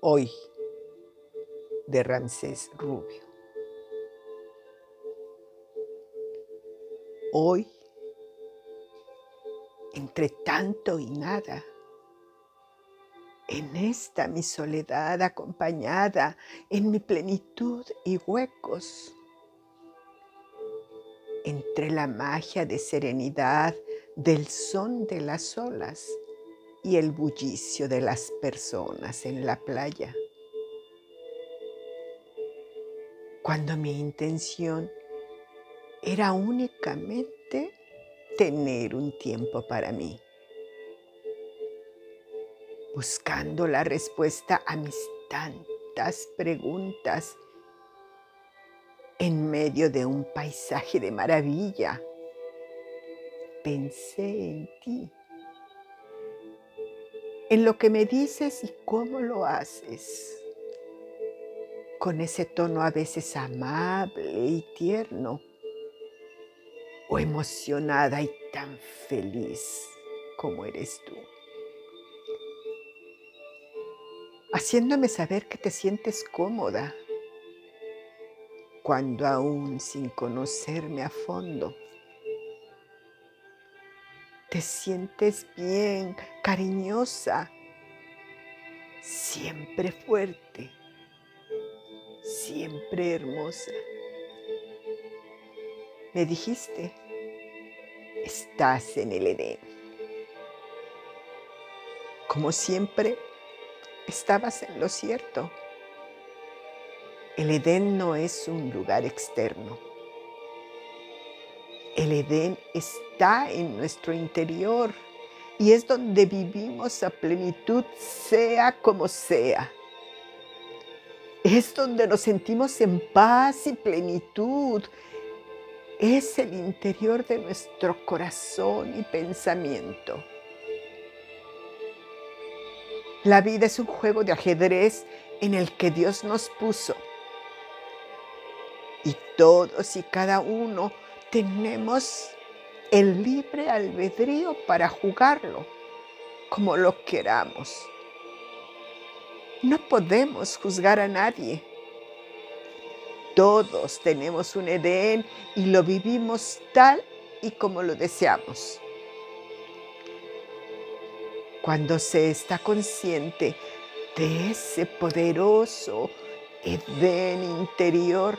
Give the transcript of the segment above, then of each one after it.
Hoy de Ramsés Rubio. Hoy, entre tanto y nada, en esta mi soledad acompañada, en mi plenitud y huecos, entre la magia de serenidad del son de las olas y el bullicio de las personas en la playa. Cuando mi intención era únicamente tener un tiempo para mí, buscando la respuesta a mis tantas preguntas en medio de un paisaje de maravilla. Pensé en ti, en lo que me dices y cómo lo haces, con ese tono a veces amable y tierno, o emocionada y tan feliz como eres tú. Haciéndome saber que te sientes cómoda. Cuando aún sin conocerme a fondo, te sientes bien, cariñosa, siempre fuerte, siempre hermosa. Me dijiste, estás en el Edén. Como siempre, estabas en lo cierto. El Edén no es un lugar externo. El Edén está en nuestro interior y es donde vivimos a plenitud, sea como sea. Es donde nos sentimos en paz y plenitud. Es el interior de nuestro corazón y pensamiento. La vida es un juego de ajedrez en el que Dios nos puso y todos y cada uno tenemos el libre albedrío para jugarlo como lo queramos. No podemos juzgar a nadie. Todos tenemos un Edén y lo vivimos tal y como lo deseamos. Cuando se está consciente de ese poderoso Edén interior,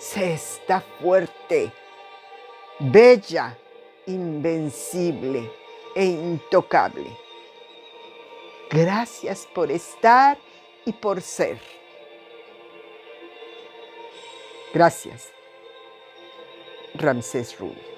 se está fuerte, bella, invencible e intocable. Gracias por estar y por ser. Gracias. Ramsés Rubio.